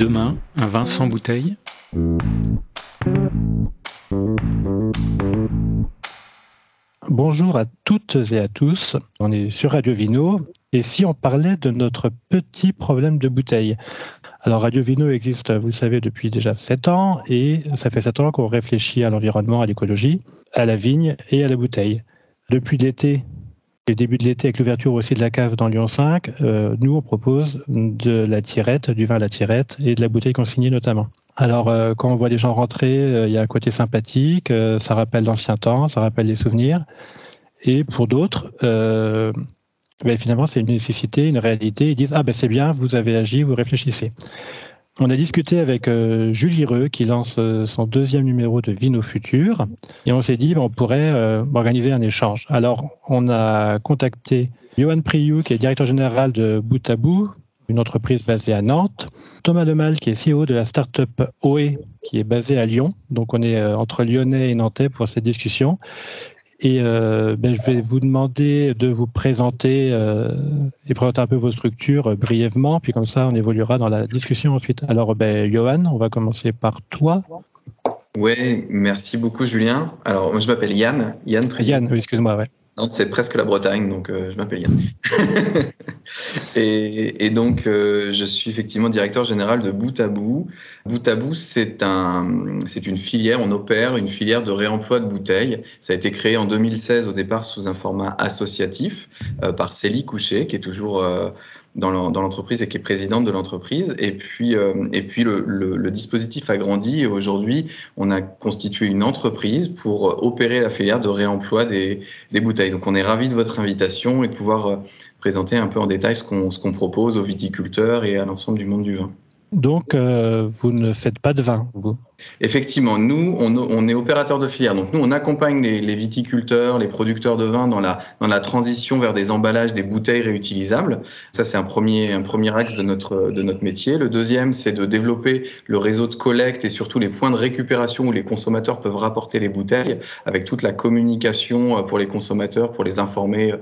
Demain, un vin sans bouteille Bonjour à toutes et à tous. On est sur Radio Vino. Et si on parlait de notre petit problème de bouteille? Alors Radio Vino existe, vous le savez, depuis déjà 7 ans. Et ça fait 7 ans qu'on réfléchit à l'environnement, à l'écologie, à la vigne et à la bouteille. Depuis l'été, le début de l'été, avec l'ouverture aussi de la cave dans Lyon 5, euh, nous, on propose de la tirette, du vin à la tirette et de la bouteille consignée notamment. Alors, euh, quand on voit les gens rentrer, euh, il y a un côté sympathique, ça rappelle l'ancien temps, ça rappelle les souvenirs. Et pour d'autres, ben, finalement, c'est une nécessité, une réalité. Ils disent Ah, ben c'est bien, vous avez agi, vous réfléchissez. On a discuté avec euh, Julie Reux qui lance euh, son deuxième numéro de Vino Futur et on s'est dit ben, on pourrait euh, organiser un échange. Alors on a contacté Johan Priou qui est directeur général de Bout, une entreprise basée à Nantes, Thomas Lemal qui est CEO de la start-up OE qui est basée à Lyon. Donc on est entre Lyonnais et Nantais pour cette discussion. Et euh, ben, je vais vous demander de vous présenter euh, et présenter un peu vos structures euh, brièvement, puis comme ça on évoluera dans la discussion ensuite. Alors, ben, Johan, on va commencer par toi. Oui, merci beaucoup Julien. Alors, je m'appelle Yann. Yann, Yann oui, excuse-moi. Ouais c'est presque la Bretagne, donc euh, je m'appelle Yann. et, donc, euh, je suis effectivement directeur général de Bout à Bout. Bout à Bout, c'est un, une filière, on opère une filière de réemploi de bouteilles. Ça a été créé en 2016 au départ sous un format associatif euh, par Célie Couchet, qui est toujours dans l'entreprise et qui est présidente de l'entreprise. Et puis, euh, et puis le, dispositif a grandi et aujourd'hui, on a constitué une entreprise pour opérer la filière de réemploi des, bouteilles. Donc, on est ravi de votre invitation et de pouvoir euh, présenter un peu en détail ce qu'on propose aux viticulteurs et à l'ensemble du monde du vin. Donc, euh, vous ne faites pas de vin, vous? Effectivement, nous, on, est opérateur de filière. Donc, nous, on accompagne les, viticulteurs, les producteurs de vin dans la, dans la transition vers des emballages, des bouteilles réutilisables. Ça, c'est un premier, un premier axe de notre, de notre métier. Le deuxième, c'est de développer le réseau de collecte et surtout les points de récupération où les consommateurs peuvent rapporter les bouteilles avec toute la communication euh, pour les consommateurs, pour les informer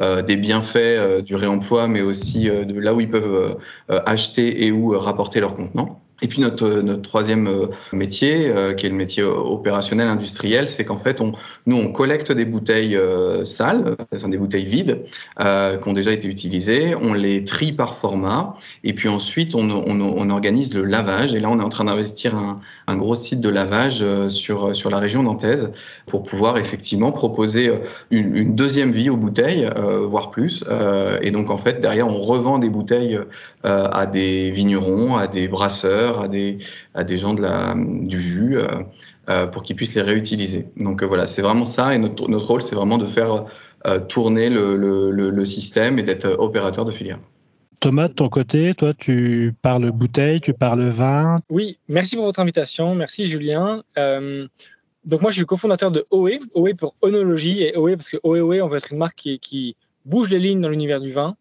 euh, des bienfaits euh, du réemploi, mais aussi de là où ils peuvent acheter et où rapporter leurs contenants. Et puis notre, notre troisième euh, métier, euh, qui est le métier opérationnel industriel, c'est qu'en fait, on, nous, on collecte des bouteilles euh, sales, enfin des bouteilles vides, euh, qui ont déjà été utilisées, on les trie par format, et puis ensuite, on, on, on organise le lavage. Et là, on est en train d'investir un, un, gros site de lavage sur, sur la région nantaise pour pouvoir effectivement proposer une, une deuxième vie aux bouteilles, voire plus. et donc, en fait, derrière, on revend des bouteilles à des vignerons, à des brasseurs, à des, à des gens de la, du jus euh, euh, pour qu'ils puissent les réutiliser. Donc euh, voilà, c'est vraiment ça. Et notre, notre rôle, c'est vraiment de faire tourner le, le, le, système et d'être opérateur de filière. Thomas, de ton côté, toi, tu parles bouteille, tu parles vin. Oui, merci pour votre invitation. Merci, Julien. donc, moi, je suis cofondateur de OE, OE pour onologie, et OE parce que OE, OE, on veut être une marque qui, qui bouge les lignes dans l'univers du vin.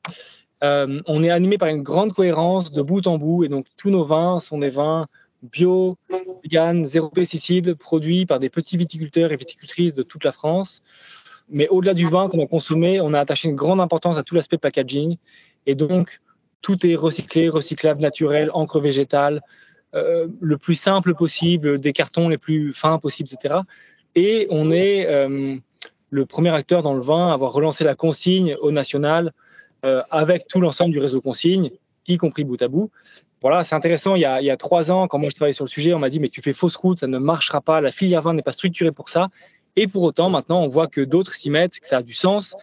Euh, on est animé par une grande cohérence de bout en bout et donc tous nos vins sont des vins bio, vegan, zéro pesticide, produits par des petits viticulteurs et viticultrices de toute la France. Mais au-delà du vin qu'on a consommé, on a attaché une grande importance à tout l'aspect packaging et donc tout est recyclé, recyclable, naturel, encre végétale, euh, le plus simple possible, des cartons les plus fins possibles, etc. Et on est euh, le premier acteur dans le vin à avoir relancé la consigne au national euh, avec tout l'ensemble du réseau consigne, y compris bout à bout. Voilà, c'est intéressant. Il y, a, trois ans, quand moi je travaillais sur le sujet, on m'a dit mais tu fais fausse route, ça ne marchera pas. La filière vin n'est pas structurée pour ça. Et pour autant, maintenant, on voit que d'autres s'y mettent, que ça a du sens.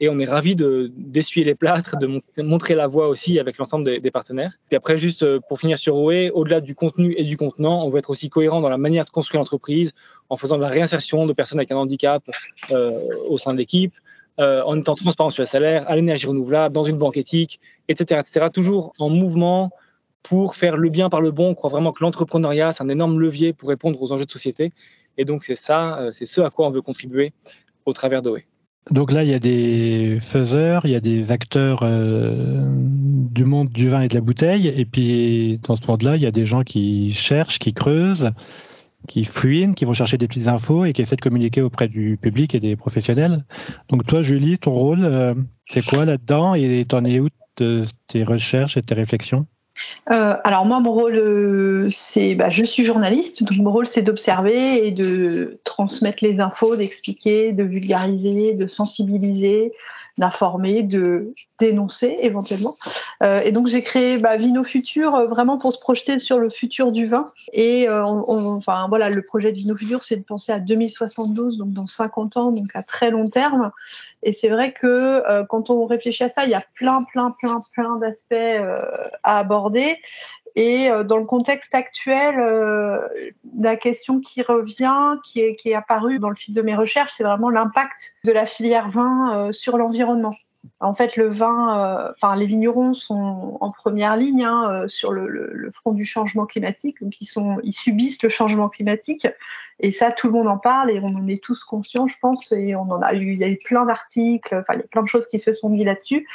Et on est ravi d'essuyer les plâtres, de montrer la voie aussi avec l'ensemble des, partenaires. Et après, juste euh, pour finir sur OE, au-delà du contenu et du contenant, on veut être aussi cohérent dans la manière de construire l'entreprise en faisant de la réinsertion de personnes avec un handicap euh, au sein de l'équipe, euh, en étant transparent sur le salaire, à l'énergie renouvelable, dans une banque éthique, etc., etc. Toujours en mouvement pour faire le bien par le bon. On croit vraiment que l'entrepreneuriat, c'est un énorme levier pour répondre aux enjeux de société. Et donc, c'est ça, euh, c'est ce à quoi on veut contribuer au travers d'OE. Donc là, il y a des faiseurs, il y a des acteurs euh, du monde du vin et de la bouteille. Et puis, dans ce monde-là, il y a des gens qui cherchent, qui creusent, qui fouinent, qui vont chercher des petites infos et qui essaient de communiquer auprès du public et des professionnels. Donc toi, Julie, ton rôle, euh, c'est quoi là-dedans et t'en es où de tes recherches et tes réflexions? Alors moi, mon rôle, c'est, bah, je suis journaliste, donc mon rôle, c'est d'observer et de transmettre les infos, d'expliquer, de vulgariser, de sensibiliser, d'informer, de dénoncer éventuellement. Euh, et donc j'ai créé bah, Vino Futur euh, vraiment pour se projeter sur le futur du vin. Et euh, enfin voilà, le projet de Vino Futur, c'est de penser à 2072, donc dans 50 ans, donc à très long terme. Et c'est vrai que quand on réfléchit à ça, il y a plein, plein, plein, plein d'aspects à aborder. Et euh, dans le contexte actuel, euh, la question qui revient, qui est, apparue dans le fil de mes recherches, c'est vraiment l'impact de la filière vin euh, sur l'environnement. En fait, le vin, enfin, les vignerons sont en première ligne hein, sur le, front du changement climatique, donc ils, subissent le changement climatique. Et ça, tout le monde en parle et on en est tous conscients, je pense. Et on en a eu, il y a eu plein d'articles, enfin, il y a plein de choses qui se sont mis là-dessus.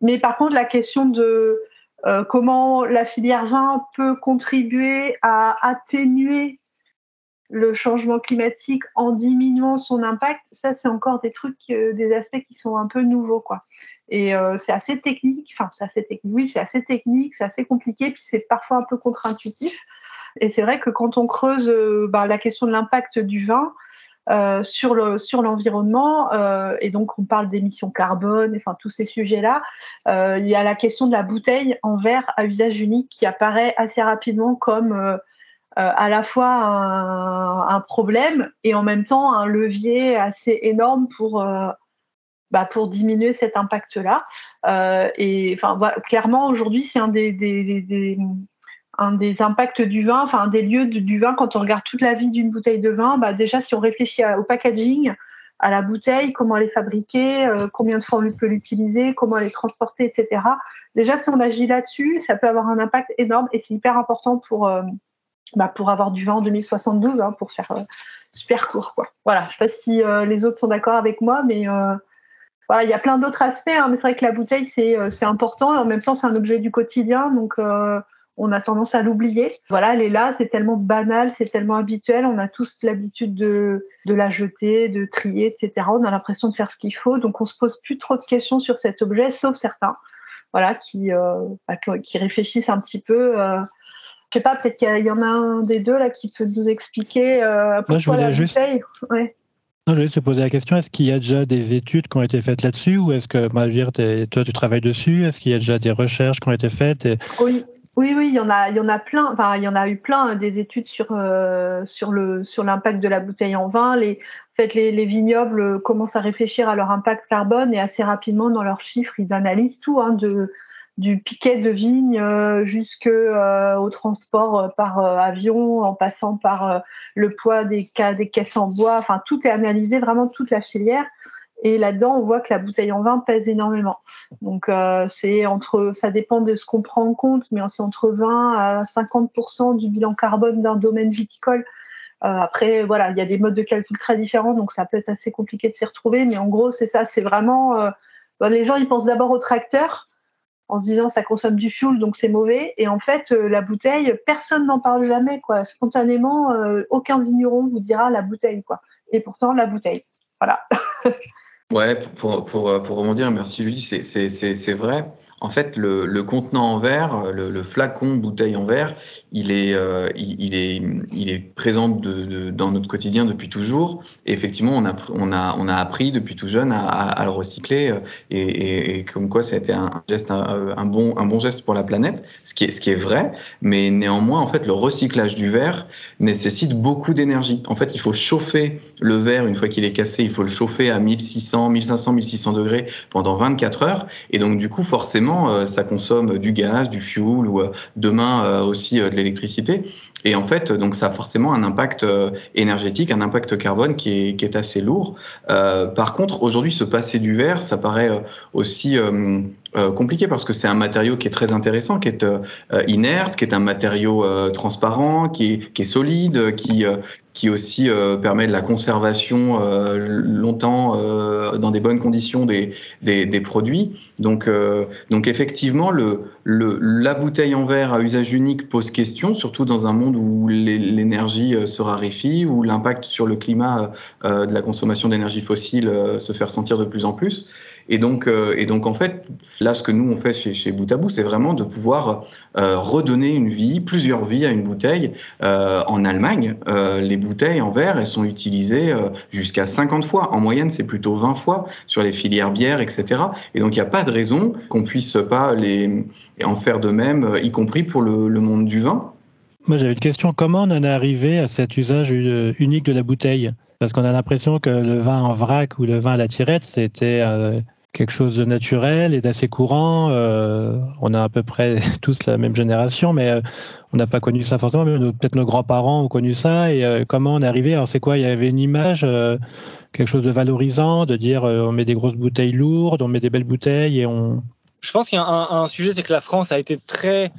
mais par contre, la question de euh, comment la filière vin peut contribuer à atténuer le changement climatique en diminuant son impact, ça c'est encore des trucs, euh, des aspects qui sont un peu nouveaux quoi. Et euh, c'est assez technique, enfin c'est assez technique, oui c'est assez technique, c'est assez compliqué, puis c'est parfois un peu contre-intuitif. Et c'est vrai que quand on creuse bah, la question de l'impact du vin, euh, sur le sur l'environnement euh, et donc on parle d'émissions carbone, enfin tous ces sujets-là. Euh, il y a la question de la bouteille en verre à usage unique qui apparaît assez rapidement comme à la fois un, problème et en même temps un levier assez énorme pour bah, pour diminuer cet impact-là. et enfin clairement aujourd'hui c'est un des un des impacts du vin, enfin des lieux du vin, quand on regarde toute la vie d'une bouteille de vin, bah déjà si on réfléchit au packaging, à la bouteille, comment elle est fabriquée, euh, combien de fois on peut l'utiliser, comment elle est transportée, etc. Déjà si on agit là-dessus, ça peut avoir un impact énorme et c'est hyper important pour, euh, bah, pour avoir du vin en 2072, hein, pour faire euh, super court. Quoi. Voilà, je ne sais pas si les autres sont d'accord avec moi, mais voilà, il y a plein d'autres aspects, hein, mais c'est vrai que la bouteille, c'est important et en même temps, c'est un objet du quotidien. Donc, on a tendance à l'oublier. Voilà, elle est là, c'est tellement banal, c'est tellement habituel, on a tous l'habitude de, la jeter, de trier, etc. On a l'impression de faire ce qu'il faut, donc on se pose plus trop de questions sur cet objet, sauf certains, voilà, qui, euh, bah, qui réfléchissent un petit peu. Euh, je sais pas, peut-être qu'il y, en a un des deux là qui peut nous expliquer euh, pourquoi je la juste... Ouais. je voulais te poser la question, est-ce qu'il y a déjà des études qui ont été faites là-dessus ou est-ce que, Malvire, toi, tu travailles dessus Est-ce qu'il y a déjà des recherches qui ont été faites Oui, oui, oui, il y en a, il y en a plein. Enfin, il y en a eu plein hein, des études sur euh, sur le sur l'impact de la bouteille en vin. Les, en fait, les, vignobles commencent à réfléchir à leur impact carbone et assez rapidement dans leurs chiffres, ils analysent tout, hein, de du piquet de vigne euh, jusque euh, transport par avion, en passant par le poids des, des caisses en bois. Enfin, tout est analysé, vraiment toute la filière. Et là-dedans, on voit que la bouteille en vin pèse énormément. Donc, euh, c'est entre, ça dépend de ce qu'on prend en compte, mais c'est entre 20 à 50 du bilan carbone d'un domaine viticole. Euh, après, voilà, il y a des modes de calcul très différents, donc ça peut être assez compliqué de s'y retrouver. Mais en gros, c'est ça, c'est vraiment. Euh, les gens, ils pensent d'abord au tracteur en se disant ça consomme du fuel, donc c'est mauvais. Et en fait, la bouteille, personne n'en parle jamais, quoi. Spontanément, aucun vigneron vous dira la bouteille, quoi. Et pourtant, la bouteille. Voilà. Ouais, pour, pour, pour, rebondir, merci Julie, c'est vrai. En fait, le, contenant en verre, le, flacon bouteille en verre, il est, euh, présent dans notre quotidien depuis toujours. Et effectivement, on a, appris depuis tout jeune à, le recycler. Euh, et, comme quoi, été un geste, bon, un bon geste pour la planète, ce qui est, ce qui est vrai. Mais néanmoins, en fait, le recyclage du verre nécessite beaucoup d'énergie. En fait, il faut chauffer le verre une fois qu'il est cassé. Il faut le chauffer à 1600, 1500, 1600 degrés pendant 24 heures. Et donc, du coup, forcément, euh, ça consomme du gaz, du fuel ou euh, demain euh, aussi de l'électricité. Et en fait, donc ça a forcément un impact énergétique, un impact carbone qui est, assez lourd. par contre, aujourd'hui, se passer du verre, ça paraît aussi compliqué parce que c'est un matériau qui est très intéressant, qui est inerte, qui est un matériau transparent, qui est, qui est solide, qui, qui aussi euh, permet de la conservation euh, longtemps euh, dans des bonnes conditions des, des, des produits. Donc, euh, donc effectivement, le, le, la bouteille en verre à usage unique pose question, surtout dans un monde où l'énergie euh, se raréfie, où l'impact sur le climat de la consommation d'énergie fossile se fait ressentir de plus en plus. Et donc, euh, et donc, en fait, là, ce que nous, on fait chez, chez Bout à Bout, c'est vraiment de pouvoir euh, redonner une vie, plusieurs vies à une bouteille. Euh, en Allemagne, les bouteilles en verre, elles sont utilisées jusqu'à 50 fois. En moyenne, c'est plutôt 20 fois sur les filières bières, etc. Et donc, il n'y a pas de raison qu'on puisse pas les, en faire de même, y compris pour le monde du vin. Moi, j'avais une question. Comment on en est arrivé à cet usage unique de la bouteille? Parce qu'on a l'impression que le vin en vrac ou le vin à la tirette, c'était quelque chose de naturel et d'assez courant. Euh, on a à peu près tous la même génération, mais euh, on n'a pas connu ça forcément. Peut-être nos grands-parents ont connu ça. Et euh, comment on est arrivé? Alors, c'est quoi? Il y avait une image, quelque chose de valorisant, de dire on met des grosses bouteilles lourdes, on met des belles bouteilles et on. Je pense qu'il y a un, un sujet, c'est que la France a été très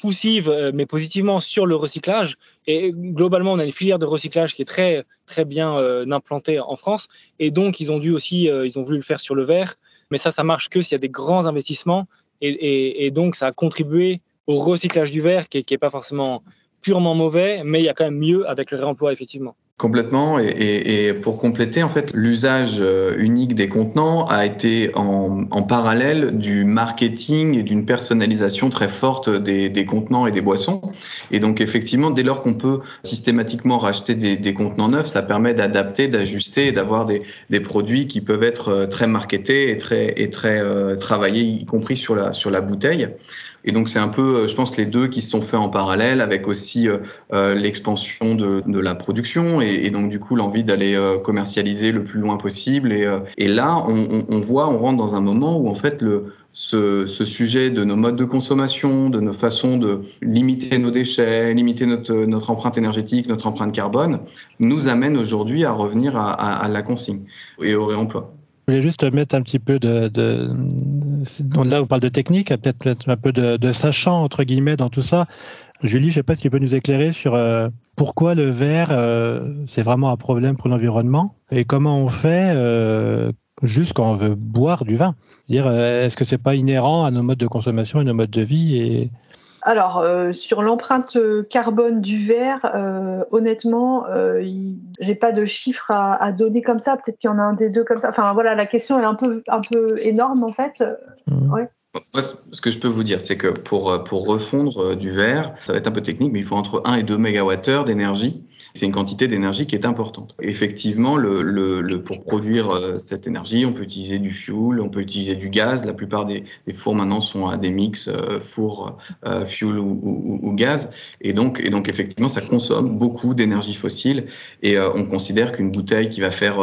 poussive, mais positivement sur le recyclage. Et globalement, on a une filière de recyclage qui est très, très bien euh, implantée en France. Et donc, ils ont dû aussi, euh, ils ont voulu le faire sur le verre. Mais ça, ça marche que s'il y a des grands investissements. Et, donc, ça a contribué au recyclage du verre, qui n'est pas forcément purement mauvais, mais il y a quand même mieux avec le réemploi, effectivement. Complètement. Et, pour compléter, en fait, l'usage euh, unique des contenants a été en, parallèle du marketing et d'une personnalisation très forte des, contenants et des boissons. Et donc, effectivement, dès lors qu'on peut systématiquement racheter des, contenants neufs, ça permet d'adapter, d'ajuster et d'avoir des, produits qui peuvent être euh, très marketés et très, et très euh, travaillés, y compris sur la, sur la bouteille. Et donc c'est un peu, euh, je pense, les deux qui se sont faits en parallèle, avec aussi euh, euh, l'expansion de, la production et, donc du coup l'envie d'aller commercialiser le plus loin possible. Et, là, on, voit, on rentre dans un moment où en fait le ce, sujet de nos modes de consommation, de nos façons de limiter nos déchets, limiter notre, empreinte énergétique, notre empreinte carbone, nous amène aujourd'hui à revenir à, la consigne et au réemploi. Je voulais juste mettre un petit peu de là on parle de technique, peut-être un peu de, de, sachant entre guillemets dans tout ça. Julie, je ne sais pas si tu peux nous éclairer sur euh, pourquoi le verre euh, c'est vraiment un problème pour l'environnement et comment on fait euh, juste quand on veut boire du vin. Dire est-ce que c'est pas inhérent à nos modes de consommation et nos modes de vie et alors, euh, sur l'empreinte carbone du verre, euh, honnêtement, euh, j'ai pas de chiffres à, donner comme ça. Peut-être qu'il y en a un des deux comme ça. Enfin, voilà, la question est un peu, un peu énorme en fait. Mmh. Moi, ce que je peux vous dire, c'est que pour, pour refondre du verre, ça va être un peu technique, mais il faut entre 1 et 2 MWh d'énergie c'est une quantité d'énergie qui est importante. Effectivement, pour produire euh, cette énergie, on peut utiliser du fuel, on peut utiliser du gaz. La plupart des, fours maintenant sont à des mix euh, four, euh, fuel ou, gaz. Et donc, effectivement, ça consomme beaucoup d'énergie fossile. Et on considère qu'une bouteille qui va faire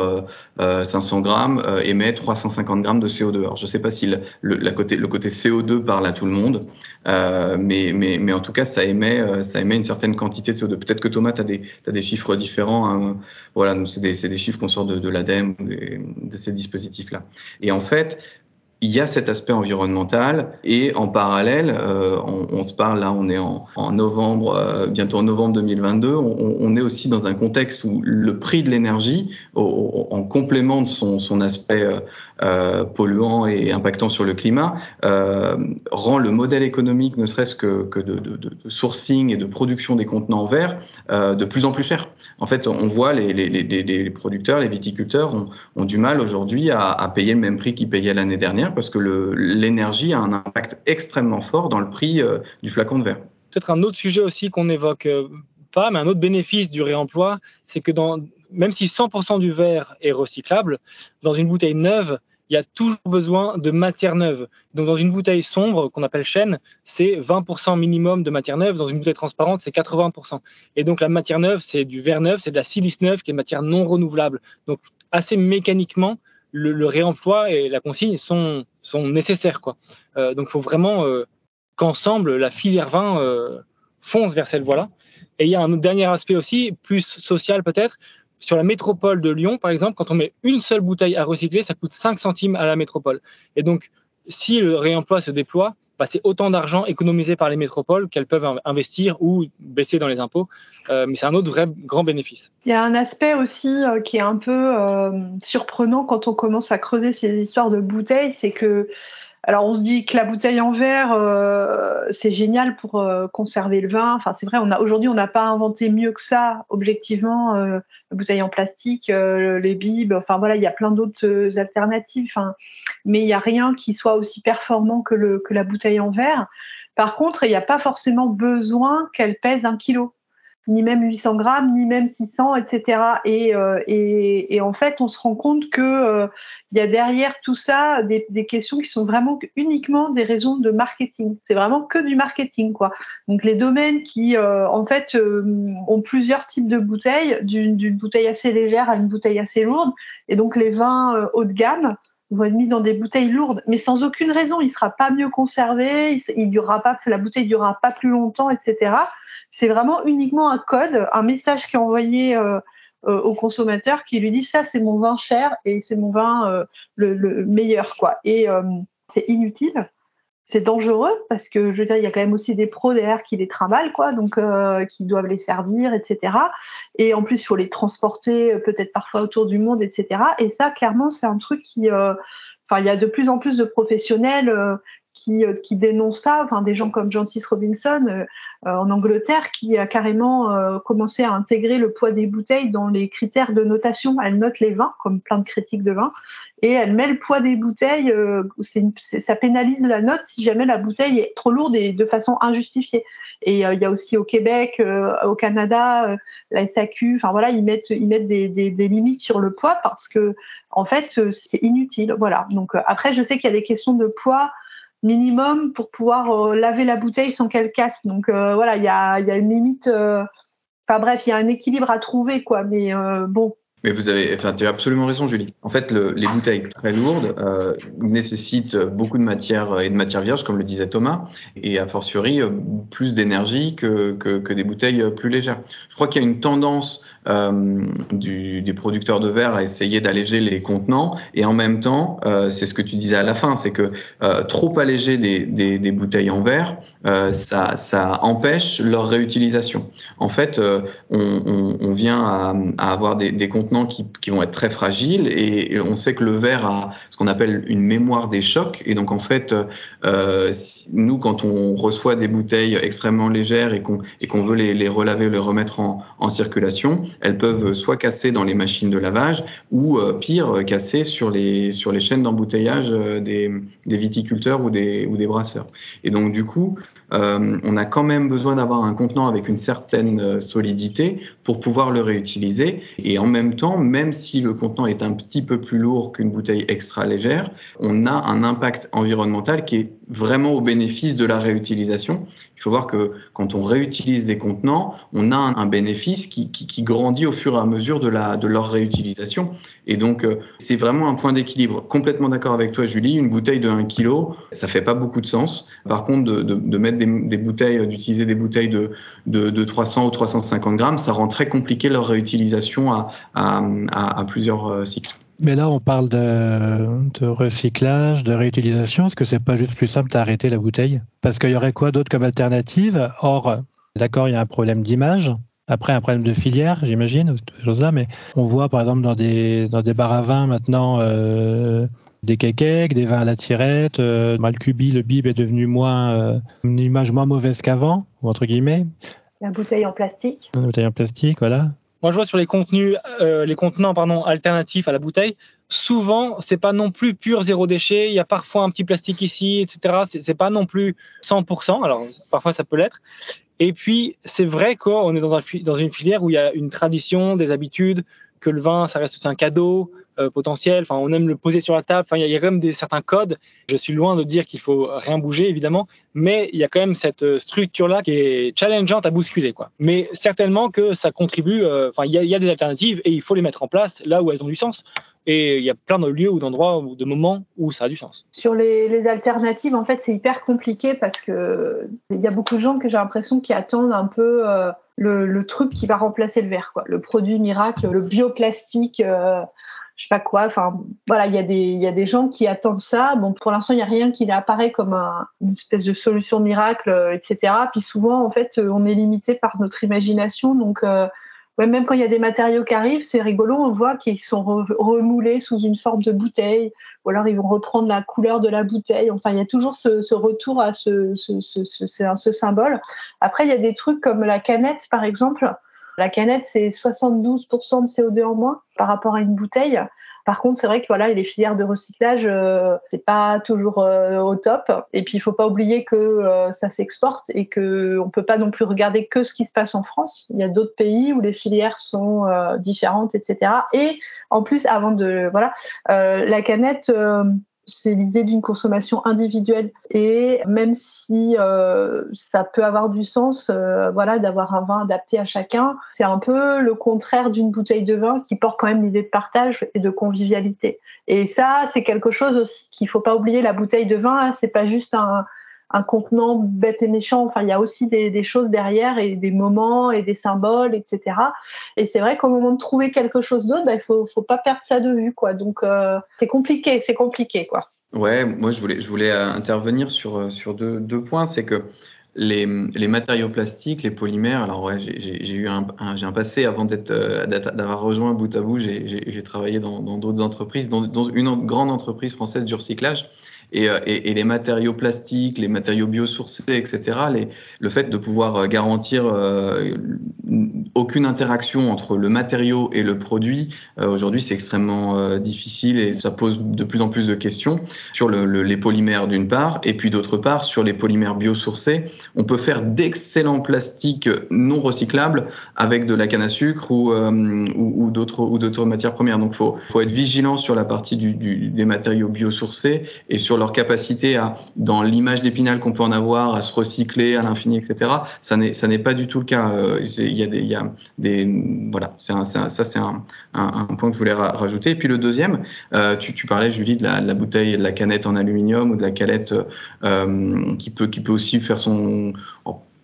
500 grammes émet 350 grammes de CO2. Alors, je ne sais pas si le, côté, le côté CO2 parle à tout le monde, mais, mais, en tout cas, ça émet, émet une certaine quantité de CO2. Peut-être que Thomas, tu as des chiffres différents. Hein. Voilà, c'est des, chiffres qu'on sort de, de l'ADEME, de ces dispositifs-là. Et en fait, il y a cet aspect environnemental et en parallèle, euh, on, se parle là, on est en, novembre, euh, bientôt en novembre 2022, on, on, est aussi dans un contexte où le prix de l'énergie, en complément de son, son aspect euh, euh, polluant et impactant sur le climat, euh, rend le modèle économique, ne serait-ce que, de, sourcing et de production des contenants verts, euh, de plus en plus cher. En fait, on voit les, les, producteurs, les viticulteurs ont, du mal aujourd'hui à, payer le même prix qu'ils payaient l'année dernière parce que l'énergie a un impact extrêmement fort dans le prix euh, du flacon de verre. Peut-être un autre sujet aussi qu'on n'évoque euh, pas, mais un autre bénéfice du réemploi, c'est que même si 100% du verre est recyclable, dans une bouteille neuve, il y a toujours besoin de matière neuve. Donc, dans une bouteille sombre qu'on appelle chêne, c'est 20% minimum de matière neuve. Dans une bouteille transparente, c'est 80%. Et donc, la matière neuve, c'est du verre neuf, c'est de la silice neuve, qui est une matière non renouvelable. Donc, assez mécaniquement, le, réemploi et la consigne sont, sont nécessaires. Quoi. Euh, donc, il faut vraiment euh, qu'ensemble, la filière vin euh, fonce vers cette voie-là. Et il y a un dernier aspect aussi, plus social peut-être, sur la métropole de Lyon, par exemple, quand on met une seule bouteille à recycler, ça coûte 5 centimes à la métropole. Et donc, si le réemploi se déploie, bah, c'est autant d'argent économisé par les métropoles qu'elles peuvent investir ou baisser dans les impôts. Euh, mais c'est un autre vrai grand bénéfice. Il y a un aspect aussi euh, qui est un peu euh, surprenant quand on commence à creuser ces histoires de bouteilles, c'est que alors on se dit que la bouteille en verre, euh, c'est génial pour euh, conserver le vin. Enfin c'est vrai, aujourd'hui on n'a pas inventé mieux que ça objectivement. Euh, la bouteille en plastique, les bibes, enfin voilà, il y a plein d'autres alternatives. mais il n'y a rien qui soit aussi performant que, le, que la bouteille en verre. Par contre, il n'y a pas forcément besoin qu'elle pèse un kilo ni même 800 grammes, ni même 600, etc. Euh, et, et, en fait, on se rend compte que euh, y a derrière tout ça des, questions qui sont vraiment uniquement des raisons de marketing. C'est vraiment que du marketing, quoi. Donc les domaines qui, euh, en fait, ont plusieurs types de bouteilles, d'une bouteille assez légère à une bouteille assez lourde, et donc les vins haut de gamme vont être mis dans des bouteilles lourdes, mais sans aucune raison. Il sera pas mieux conservé, il, durera pas, la bouteille durera pas plus longtemps, etc. C'est vraiment uniquement un code, un message qui est envoyé euh, euh, au consommateur qui lui dit ça c'est mon vin cher et c'est mon vin euh, le, meilleur quoi. Et c'est inutile, c'est dangereux parce que je veux dire il y a quand même aussi des pros derrière qui les travaillent quoi, donc qui doivent les servir etc. Et en plus il faut les transporter peut-être parfois autour du monde etc. Et ça clairement c'est un truc qui Enfin, il y a de plus en plus de professionnels euh, qui dénoncent ça, enfin, des gens comme Jancis Robinson euh, euh, en Angleterre, qui a carrément commencé à intégrer le poids des bouteilles dans les critères de notation. Elle note les vins, comme plein de critiques de vin, et elle met le poids des bouteilles, ça pénalise la note si jamais la bouteille est trop lourde et de façon injustifiée. Et il y a aussi au Québec, au Canada, la SAQ, enfin voilà, ils mettent, ils mettent des, des, des, limites sur le poids parce que en fait, c'est inutile. Voilà. Donc après, je sais qu'il y a des questions de poids minimum pour pouvoir euh, laver la bouteille sans qu'elle casse. Donc euh, voilà, il y a, y a, une limite. Euh, enfin bref, il y a un équilibre à trouver, quoi. Mais bon, mais vous avez, enfin, tu as absolument raison, Julie. En fait, le, les bouteilles très lourdes nécessitent beaucoup de matière et de matière vierge, comme le disait Thomas, et a fortiori plus d'énergie que, que, des bouteilles plus légères. Je crois qu'il y a une tendance euh, du, des producteurs de verre à essayer d'alléger les contenants. Et en même temps, euh, c'est ce que tu disais à la fin, c'est que euh, trop alléger des, des, des, bouteilles en verre, ça, ça, empêche leur réutilisation. En fait, on, on, vient à, à avoir des, des, contenants qui, qui, vont être très fragiles et, on sait que le verre a ce qu'on appelle une mémoire des chocs. Et donc, en fait, nous, quand on reçoit des bouteilles extrêmement légères et qu'on qu'on veut les, les relaver les remettre en, en circulation, elles peuvent soit casser dans les machines de lavage ou euh, pire, casser sur les, sur les chaînes d'embouteillage euh, des, viticulteurs ou des, ou des brasseurs. Et donc du coup, euh, on a quand même besoin d'avoir un contenant avec une certaine solidité pour pouvoir le réutiliser. Et en même temps, même si le contenant est un petit peu plus lourd qu'une bouteille extra légère, on a un impact environnemental qui est vraiment au bénéfice de la réutilisation. Il faut voir que quand on réutilise des contenants, on a un, bénéfice qui, qui, grandit au fur et à mesure de, la, de leur réutilisation. Et donc, euh, c'est vraiment un point d'équilibre. Complètement d'accord avec toi, Julie. Une bouteille de 1 kg, ça fait pas beaucoup de sens. Par contre, de, de, mettre des, bouteilles, d'utiliser des bouteilles de, de, de, 300 ou 350 grammes, ça rend très compliqué leur réutilisation à, à plusieurs euh, cycles. Mais là, on parle de, de recyclage, de réutilisation. Est-ce que c'est pas juste plus simple d'arrêter la bouteille? Parce qu'il y aurait quoi d'autre comme alternative? Or, d'accord, il y a un problème d'image. Après, un problème de filière, j'imagine, ces choses-là. Mais on voit, par exemple, dans des, dans des bars à vin maintenant, euh, des kékèques, des vins à la tirette. Euh, le cubi, le bib est devenu moins, euh, une image moins mauvaise qu'avant, entre guillemets. La bouteille en plastique. La bouteille en plastique, voilà. Moi, je vois sur les contenus, euh, les contenants pardon, alternatifs à la bouteille, souvent, c'est pas non plus pur zéro déchet. Il y a parfois un petit plastique ici, etc. C'est pas non plus 100%. Alors, parfois, ça peut l'être. Et puis, c'est vrai qu'on est dans, dans une filière où il y a une tradition, des habitudes, que le vin, ça reste aussi un cadeau, euh, potentiel. Enfin, on aime le poser sur la table. Enfin, il y, a quand même des certains codes. Je suis loin de dire qu'il faut rien bouger, évidemment, mais il y a quand même cette euh, structure-là qui est challengeante à bousculer, quoi. Mais certainement que ça contribue. Euh, enfin, il y, a des alternatives et il faut les mettre en place là où elles ont du sens. Et il y a plein de lieux ou d'endroits ou de moments où ça a du sens. Sur les, alternatives, en fait, c'est hyper compliqué parce que il y a beaucoup de gens que j'ai l'impression qui attendent un peu le, le, truc qui va remplacer le verre, quoi. Le produit miracle, le bioplastique je sais pas quoi. Enfin, voilà, il y, a des, y a des gens qui attendent ça. Bon, pour l'instant, il n'y a rien qui apparaît comme un, une espèce de solution miracle, euh, etc. Puis souvent, en fait, euh, on est limité par notre imagination. Donc, euh, même quand il y a des matériaux qui arrivent, c'est rigolo, on voit qu'ils sont remoulés sous une forme de bouteille, ou alors ils vont reprendre la couleur de la bouteille. Enfin, il y a toujours ce, retour à ce, ce, ce, symbole. Après, il y a des trucs comme la canette, par exemple. La canette, c'est 72% de CO2 en moins par rapport à une bouteille. Par contre, c'est vrai que voilà, les filières de recyclage, euh, c'est pas toujours euh, au top. Et puis, il faut pas oublier que euh, ça s'exporte et que on peut pas non plus regarder que ce qui se passe en France. Il y a d'autres pays où les filières sont différentes, etc. Et en plus, avant de voilà, la canette c'est l'idée d'une consommation individuelle. Et même si euh, ça peut avoir du sens, euh, voilà, d'avoir un vin adapté à chacun, c'est un peu le contraire d'une bouteille de vin qui porte quand même l'idée de partage et de convivialité. Et ça, c'est quelque chose aussi qu'il faut pas oublier. La bouteille de vin, hein, c'est pas juste un, un contenant bête et méchant. Enfin, il y a aussi des, choses derrière et des moments et des symboles, etc. Et c'est vrai qu'au moment de trouver quelque chose d'autre, bah, il faut, faut pas perdre ça de vue, quoi. Donc, euh, c'est compliqué, c'est compliqué, quoi. Ouais, moi je voulais, euh, intervenir sur, euh, deux, points. C'est que les, matériaux plastiques, les polymères, alors ouais, j'ai eu un, passé avant d'avoir rejoint Bout à Bout, j'ai travaillé dans d'autres entreprises, dans, dans, une grande entreprise française du recyclage. Euh, et, les matériaux plastiques, les matériaux biosourcés, etc., le fait de pouvoir euh, garantir euh, aucune interaction entre le matériau et le produit, aujourd'hui c'est extrêmement difficile et ça pose de plus en plus de questions sur le, les polymères d'une part, et puis d'autre part sur les polymères biosourcés. On peut faire d'excellents plastiques non recyclables avec de la canne à sucre ou, ou, ou d'autres matières premières. Donc il faut, faut être vigilant sur la partie des matériaux biosourcés et sur leur capacité à, dans l'image d'Épinal qu'on peut en avoir, à se recycler à l'infini, etc. Ça n'est, pas du tout le cas. Euh, il y a des, voilà, c'est ça c'est un, un, point que je voulais rajouter. Et puis le deuxième, euh, tu, parlais Julie de la, bouteille, de la canette en aluminium ou de la calette euh, qui peut, qui peut aussi faire son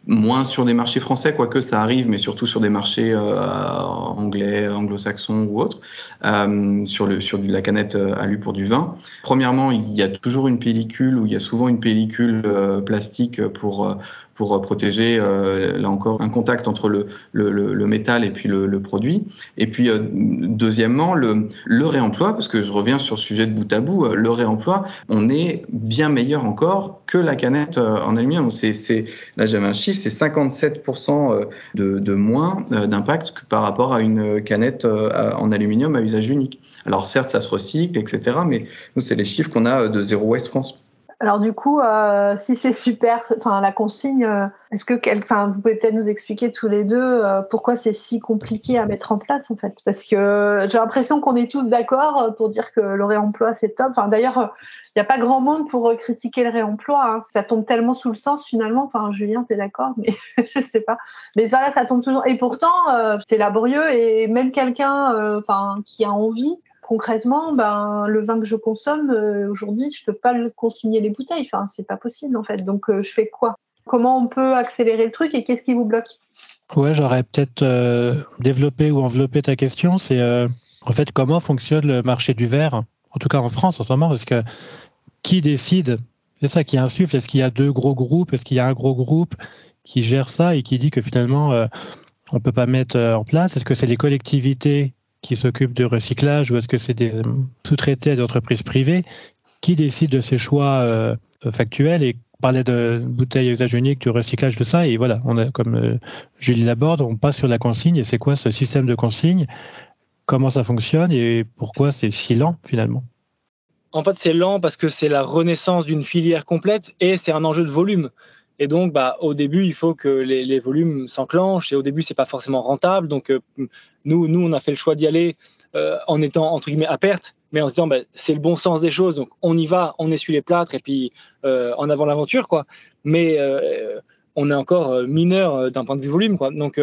moins sur des marchés français, quoique ça arrive, mais surtout sur des marchés euh, anglais, anglo-saxons ou autres, euh, sur, le, sur de la canette euh, alu pour du vin. Premièrement, il y a toujours une pellicule, ou il y a souvent une pellicule plastique pour pour euh, protéger, euh, là encore, un contact entre le, le, le métal et puis le, produit. Et puis, euh, deuxièmement, le, le réemploi, parce que je reviens sur le sujet de bout à bout, le réemploi, on est bien meilleur encore que la canette en aluminium. C'est, là, j'avais un chiffre, c'est 57% de, de moins d'impact que par rapport à une canette en aluminium à usage unique. Alors, certes, ça se recycle, etc., mais nous, c'est les chiffres qu'on a de Zero Waste France. Alors du coup, euh, si c'est super, enfin la consigne, euh, est-ce que, enfin, vous pouvez peut-être nous expliquer tous les deux euh, pourquoi c'est si compliqué à mettre en place en fait? Parce que j'ai l'impression qu'on est tous d'accord pour dire que le réemploi c'est top. Enfin, d'ailleurs, il n'y a pas grand monde pour critiquer le réemploi. Hein. Ça tombe tellement sous le sens finalement. Enfin, Julien, tu es d'accord, mais je sais pas. Mais voilà, ça tombe toujours. Et pourtant, c'est laborieux et même quelqu'un, qui a envie concrètement, ben, le vin que je consomme euh, aujourd'hui, je peux pas le consigner les bouteilles. Enfin, c'est pas possible en fait. Donc, euh, je fais quoi? Comment on peut accélérer le truc et qu'est-ce qui vous bloque? Ouais, j'aurais peut-être euh, développé ou enveloppé ta question. C'est en fait comment fonctionne le marché du verre, en tout cas en France en ce moment, parce que qui décide? C'est ça qui insuffle. Est-ce qu'il y a deux gros groupes? Est-ce qu'il y a un gros groupe qui gère ça et qui dit que finalement on peut pas mettre en place? Est-ce que c'est les collectivités qui s'occupent du recyclage ou est-ce que c'est des sous-traités à des entreprises privées Qui décide de ces choix euh, factuels et parlait de bouteilles à usage unique, du recyclage de ça, et voilà, on a, comme euh, Julie l'aborde, on passe sur la consigne, et c'est quoi ce système de consigne? Comment ça fonctionne et pourquoi c'est si lent finalement? En fait, c'est lent parce que c'est la renaissance d'une filière complète et c'est un enjeu de volume. Et donc, bah, au début, il faut que les, volumes s'enclenchent. Et au début, c'est pas forcément rentable. Donc, euh, nous, nous, on a fait le choix d'y aller euh, en étant entre guillemets à perte, mais en se disant, bah, c'est le bon sens des choses. Donc, on y va, on essuie les plâtres et puis euh, en avant l'aventure, quoi. Mais on est encore mineur d'un point de vue volume, quoi. Donc,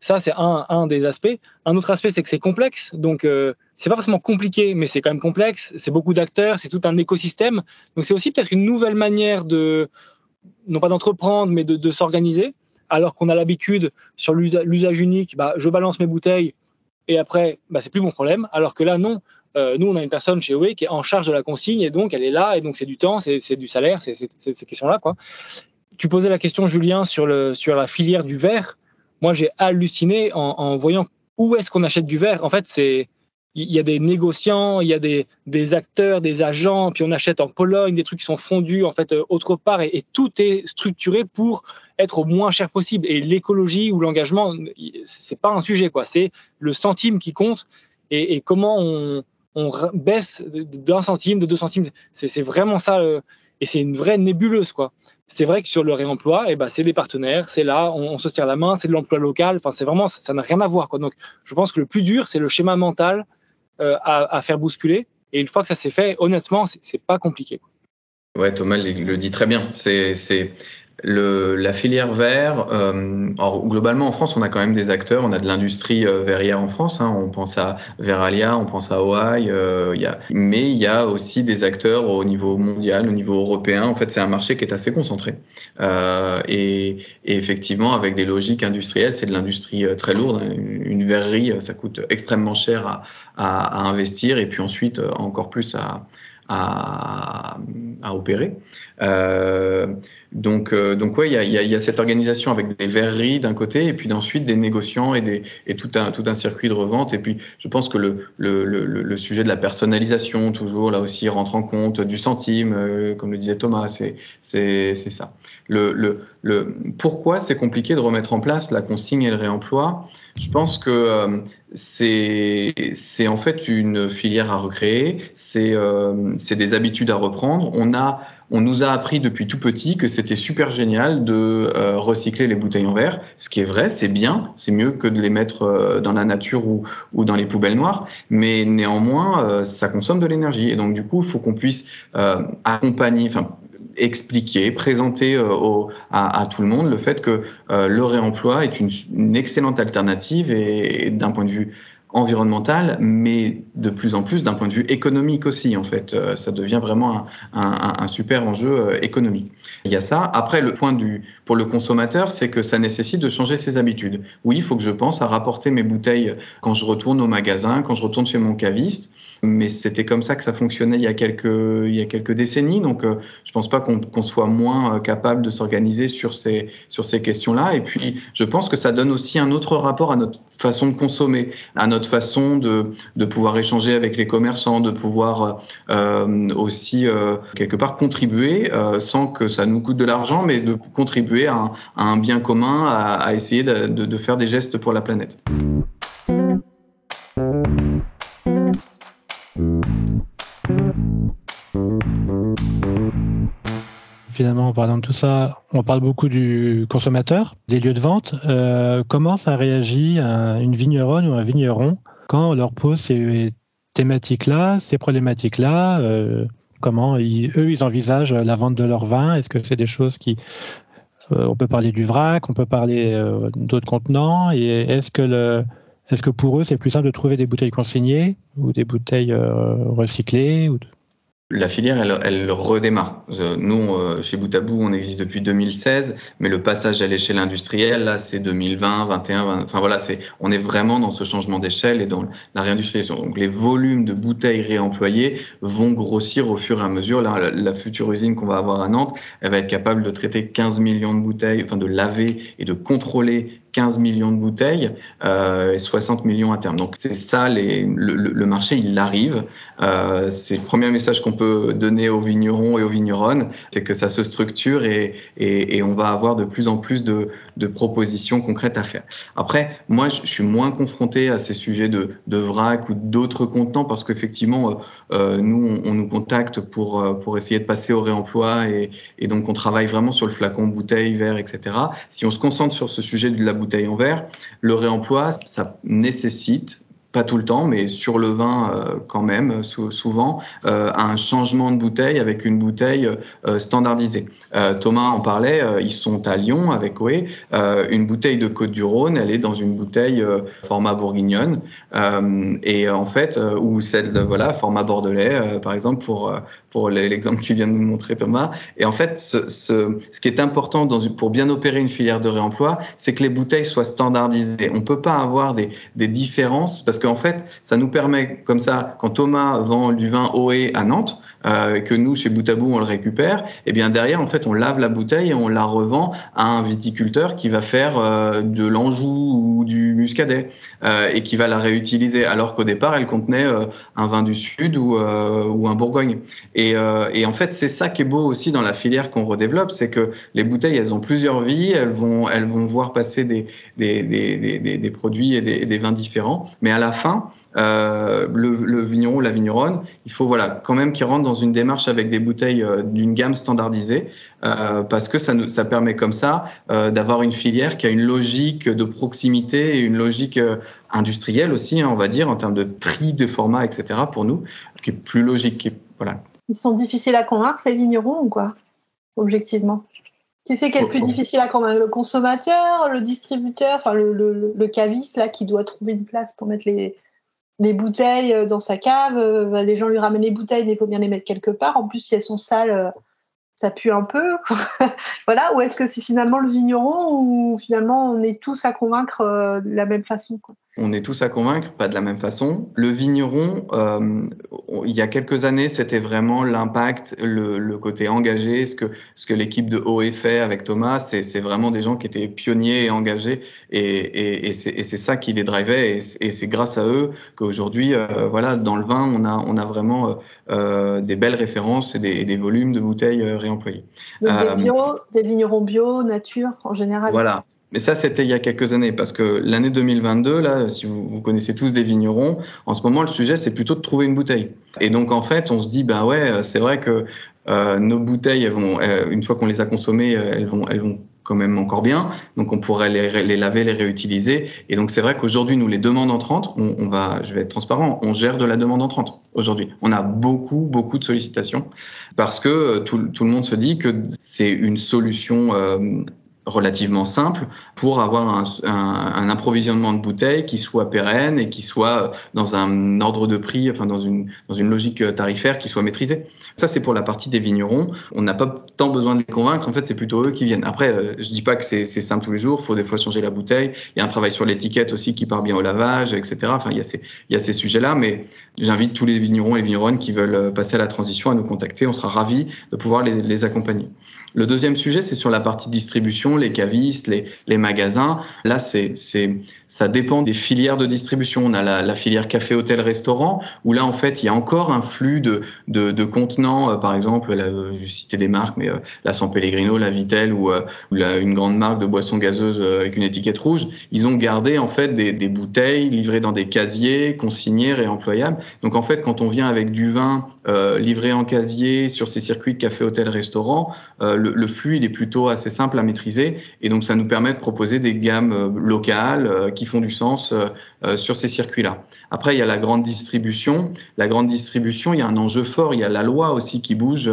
ça, c'est un, des aspects. Un autre aspect, c'est que c'est complexe. Donc, c'est pas forcément compliqué, mais c'est quand même complexe. C'est beaucoup d'acteurs, c'est tout un écosystème. Donc, c'est aussi peut-être une nouvelle manière de, non pas d'entreprendre, mais de, s'organiser, alors qu'on a l'habitude sur l'usage unique, bah, je balance mes bouteilles et après, bah, c'est plus mon problème. Alors que là, non. Euh, nous, on a une personne chez OE qui est en charge de la consigne et donc elle est là et donc c'est du temps, c'est du salaire, c'est ces questions-là. Tu posais la question, Julien, sur la filière du verre. Moi j'ai halluciné en, voyant où est-ce qu'on achète du verre. En fait, c'est il y a des négociants, il y a des, acteurs, des agents, puis on achète en Pologne des trucs qui sont fondus en fait euh, autre part, et, tout est structuré pour être au moins cher possible. Et l'écologie ou l'engagement, c'est pas un sujet quoi, c'est le centime qui compte et, comment on, on, baisse d'un centime, de deux centimes. C'est vraiment ça, euh, et c'est une vraie nébuleuse quoi. C'est vrai que sur le réemploi, eh ben, c'est des partenaires, c'est là, on, se tire la main, c'est de l'emploi local. Enfin, c'est vraiment, ça n'a rien à voir quoi. Donc, je pense que le plus dur, c'est le schéma mental euh, à, faire bousculer. Et une fois que ça s'est fait, honnêtement, c'est pas compliqué. Ouais, Thomas le dit très bien. C'est le, la filière vert, euh, globalement en France, on a quand même des acteurs, on a de l'industrie euh, verrière en France, hein, on pense à Veralia, on pense à Hawaii, euh, y a, mais il y a aussi des acteurs au niveau mondial, au niveau européen. En fait, c'est un marché qui est assez concentré. Euh, et, et, effectivement, avec des logiques industrielles, c'est de l'industrie euh, très lourde. Hein. Une verrerie, ça coûte extrêmement cher à, à, à investir et puis ensuite encore plus à, à, opérer. Euh, donc, euh, donc ouais, il y a, cette organisation avec des verreries d'un côté et puis ensuite des négociants et, tout, un, tout un circuit de revente. Et puis, je pense que le sujet de la personnalisation, toujours là aussi, rentre en compte, du centime, euh, comme le disait Thomas, c'est ça. Le, le, le, pourquoi c'est compliqué de remettre en place la consigne et le réemploi? Je pense que euh, c'est en fait une filière à recréer, c'est euh, des habitudes à reprendre. On a on nous a appris depuis tout petit que c'était super génial de euh, recycler les bouteilles en verre, ce qui est vrai, c'est bien, c'est mieux que de les mettre euh, dans la nature ou, ou, dans les poubelles noires, mais néanmoins, euh, ça consomme de l'énergie. Et donc, du coup, il faut qu'on puisse accompagner, enfin, expliquer, présenter au, à, tout le monde le fait que le réemploi est une, excellente alternative et d'un point de vue environnemental, mais de plus en plus d'un point de vue économique aussi. En fait, euh, ça devient vraiment un, super enjeu euh, économique. Il y a ça. Après, le point du pour le consommateur, c'est que ça nécessite de changer ses habitudes. Oui, il faut que je pense à rapporter mes bouteilles quand je retourne au magasin, quand je retourne chez mon caviste mais c'était comme ça que ça fonctionnait il y a quelques, décennies. Donc, euh, je pense pas qu'on qu soit moins capable de s'organiser sur ces, sur ces questions-là. Et puis, je pense que ça donne aussi un autre rapport à notre façon de consommer, à notre façon de, de pouvoir échanger avec les commerçants, de pouvoir euh, aussi, euh, quelque part, contribuer euh, sans que ça nous coûte de l'argent, mais de contribuer à un, bien commun, à, essayer de faire des gestes pour la planète. Finalement, en parlant de tout ça, on parle beaucoup du consommateur, des lieux de vente. Euh, comment ça réagit à une vigneronne ou un vigneron quand on leur pose ces thématiques-là, ces problématiques-là euh, Comment ils, eux, ils envisagent la vente de leur vin? Est-ce que c'est des choses qui... Euh, on peut parler du vrac, on peut parler d'autres contenants? Et est-ce que, est que pour eux, c'est plus simple de trouver des bouteilles consignées ou des bouteilles recyclées ou la filière, elle, elle redémarre. Nous, euh, chez Boutabou, on existe depuis 2016, mais le passage à l'échelle industrielle, là, c'est 2020, 21, 20, enfin voilà, c'est, on est vraiment dans ce changement d'échelle et dans la réindustrialisation. Donc, les volumes de bouteilles réemployées vont grossir au fur et à mesure. Là, la, la future usine qu'on va avoir à Nantes, elle va être capable de traiter 15 millions de bouteilles, enfin de laver et de contrôler 15 millions de bouteilles euh, et 60 millions à terme. Donc c'est ça, les, le, le, marché, il arrive. Euh, c'est le premier message qu'on peut donner aux vignerons et aux vigneronnes, c'est que ça se structure et, et, et, on va avoir de plus en plus de, de, propositions concrètes à faire. Après, moi, je, suis moins confronté à ces sujets de, de vrac ou d'autres contenants parce qu'effectivement, euh, euh, nous, on, on, nous contacte pour, euh, pour essayer de passer au réemploi et, et donc on travaille vraiment sur le flacon, bouteille, verre, etc. Si on se concentre sur ce sujet de la bouteille en verre, le réemploi, ça nécessite pas tout le temps, mais sur le vin euh, quand même, souvent, euh, un changement de bouteille avec une bouteille euh, standardisée. Euh, Thomas en parlait, euh, ils sont à Lyon avec Oé. Euh, une bouteille de Côte-du-Rhône, elle est dans une bouteille format bourguignonne. et en fait, ou celle de voilà, format bordelais, par exemple, pour, pour l'exemple qu'il vient de nous montrer Thomas. Et en fait, ce, ce, ce qui est important dans, pour bien opérer une filière de réemploi, c'est que les bouteilles soient standardisées. On ne peut pas avoir des, des différences parce qu'en fait, ça nous permet, comme ça, quand Thomas vend du vin OE à Nantes, euh, que nous, chez Boutabou, on le récupère, et eh bien derrière, en fait, on lave la bouteille et on la revend à un viticulteur qui va faire euh, de l'Anjou ou du Muscadet euh, et qui va la réutiliser, alors qu'au départ, elle contenait euh, un vin du Sud ou, euh, ou un Bourgogne. Et en fait, c'est ça qui est beau aussi dans la filière qu'on redéveloppe, c'est que les bouteilles, elles ont plusieurs vies, elles vont, elles vont voir passer des, des, produits et des, vins différents, mais à la fin, euh, le, vigneron ou la vigneronne, il faut voilà quand même qu'il rentre dans une démarche avec des bouteilles euh, d'une gamme standardisée, euh, parce que ça, nous, ça permet comme ça euh, d'avoir une filière qui a une logique de proximité et une logique euh, industrielle aussi, hein, on va dire, en termes de tri de format, etc. pour nous, qui est plus logique. Qui voilà. Ils sont difficiles à convaincre, les vignerons, ou quoi, objectivement? Qui c'est qui est le plus difficile à convaincre Le consommateur, le distributeur, enfin le, le, le, caviste là qui doit trouver une place pour mettre les, les bouteilles dans sa cave. les gens lui ramènent les bouteilles, mais il faut bien les mettre quelque part. En plus, si elles sont sales, ça pue un peu. voilà. Ou est-ce que c'est finalement le vigneron ou finalement on est tous à convaincre de la même façon on est tous à convaincre, pas de la même façon. Le vigneron, euh, il y a quelques années, c'était vraiment l'impact, le, côté engagé, ce que, ce que l'équipe de OE fait avec Thomas, c'est vraiment des gens qui étaient pionniers et engagés, et c'est ça qui les drivait, et, c'est grâce à eux qu'aujourd'hui, euh, voilà, dans le vin, on a, on a vraiment euh, des belles références et des, des, volumes de bouteilles réemployées. Donc des, bio, des vignerons bio, nature, en général. Voilà, mais ça, c'était il y a quelques années, parce que l'année 2022, là, si vous, vous, connaissez tous des vignerons, en ce moment, le sujet, c'est plutôt de trouver une bouteille. Et donc, en fait, on se dit, bah ouais, c'est vrai que euh, nos bouteilles, elles vont, euh, une fois qu'on les a consommées, elles vont, elles vont quand même encore bien. Donc, on pourrait les, les laver, les réutiliser. Et donc, c'est vrai qu'aujourd'hui, nous, les demandes entrantes, on, on, va, je vais être transparent, on gère de la demande entrante aujourd'hui. On a beaucoup, beaucoup de sollicitations parce que tout, tout le monde se dit que c'est une solution euh, relativement simple pour avoir un, un, un, approvisionnement de bouteilles qui soit pérenne et qui soit dans un ordre de prix, enfin dans une, dans une logique tarifaire qui soit maîtrisée. Ça, c'est pour la partie des vignerons. On n'a pas tant besoin de les convaincre. En fait, c'est plutôt eux qui viennent. Après, euh, je dis pas que c'est simple tous les jours. Il faut des fois changer la bouteille. Il y a un travail sur l'étiquette aussi qui part bien au lavage, etc. Enfin, il y a ces, il y a ces sujets-là. Mais j'invite tous les vignerons et les vigneronnes qui veulent passer à la transition à nous contacter. On sera ravis de pouvoir les, les accompagner. Le deuxième sujet, c'est sur la partie distribution, les cavistes, les, les magasins. Là, c'est, ça dépend des filières de distribution. On a la, la, filière café, hôtel, restaurant, où là, en fait, il y a encore un flux de, de, de contenants. Euh, par exemple, là, je vais citer des marques, mais euh, la San Pellegrino, la Vitel ou, euh, la, une grande marque de boissons gazeuses avec une étiquette rouge, ils ont gardé en fait des, des bouteilles livrées dans des casiers, consignées, réemployables. Donc, en fait, quand on vient avec du vin euh, livré en casier sur ces circuits café, hôtel, restaurant, euh, le, le, flux il est plutôt assez simple à maîtriser et donc ça nous permet de proposer des gammes euh, locales euh, font du sens euh, sur ces circuits-là. Après, il y a la grande distribution. La grande distribution, il y a un enjeu fort. Il y a la loi aussi qui bouge,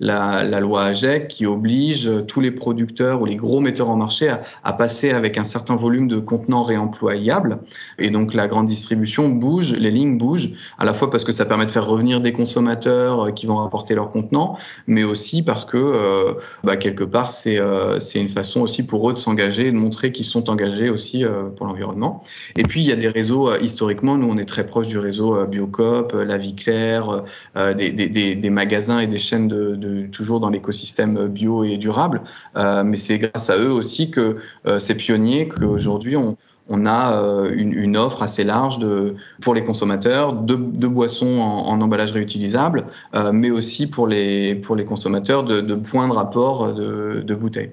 la, la, loi AGEC qui oblige tous les producteurs ou les gros metteurs en marché à, passer avec un certain volume de contenants réemployables. Et donc la grande distribution bouge, les lignes bougent, à la fois parce que ça permet de faire revenir des consommateurs qui vont apporter leurs contenants, mais aussi parce que euh, bah, quelque part c'est euh, une façon aussi pour eux de s'engager, de montrer qu'ils sont engagés aussi euh, pour l'environnement. Et puis y a des réseaux historiquement, nous on est très proche du réseau Biocop, La Vie Claire, des, magasins et des chaînes de, toujours dans l'écosystème bio et durable. mais c'est grâce à eux aussi que ces pionniers qu'aujourd'hui on on a euh, une, offre assez large de, pour les consommateurs de, boissons en, emballage réutilisable, euh, mais aussi pour les, pour les consommateurs de, points de rapport de, bouteilles.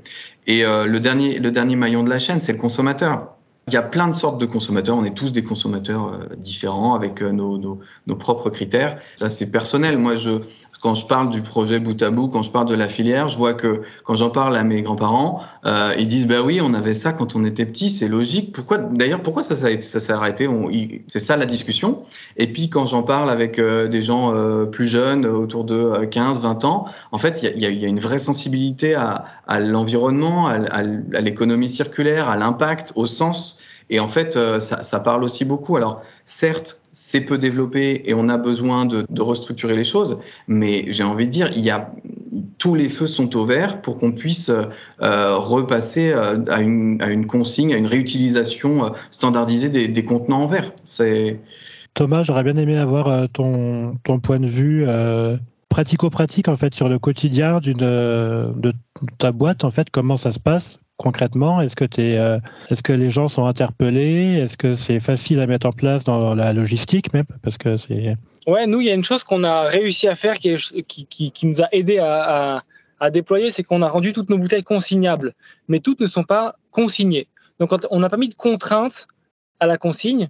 Et euh, le, dernier, le dernier maillon de la chaîne, c'est le consommateur. Il y a plein de sortes de consommateurs. On est tous des consommateurs euh, différents avec euh, nos, nos, nos, propres critères. Ça, c'est personnel. Moi, je, quand je parle du projet bout à bout, quand je parle de la filière, je vois que quand j'en parle à mes grands-parents, euh, ils disent bah oui, on avait ça quand on était petit, c'est logique. Pourquoi d'ailleurs pourquoi ça s'est arrêté? C'est ça la discussion. Et puis quand j'en parle avec euh, des gens euh, plus jeunes, autour de 15, 20 ans, en fait, il y a, une vraie sensibilité à, l'environnement, à l'économie circulaire, à l'impact, au sens Et en fait, ça, ça parle aussi beaucoup. Alors, certes, c'est peu développé et on a besoin de, restructurer les choses, mais j'ai envie de dire, il y a tous les feux sont au vert pour qu'on puisse euh, repasser euh, à, une, consigne, à une réutilisation euh, standardisée des, contenants en verre. C'est Thomas, j'aurais bien aimé avoir ton, point de vue pratico-pratique en fait sur le quotidien de ta boîte en fait comment ça se passe concrètement Est-ce que, es, euh, est-ce que les gens sont interpellés? Est-ce que c'est facile à mettre en place dans la logistique même? Parce que c'est... Ouais, nous, il y a une chose qu'on a réussi à faire qui, nous a aidé à déployer, c'est qu'on a rendu toutes nos bouteilles consignables. Mais toutes ne sont pas consignées. Donc, on n'a pas mis de contraintes à la consigne.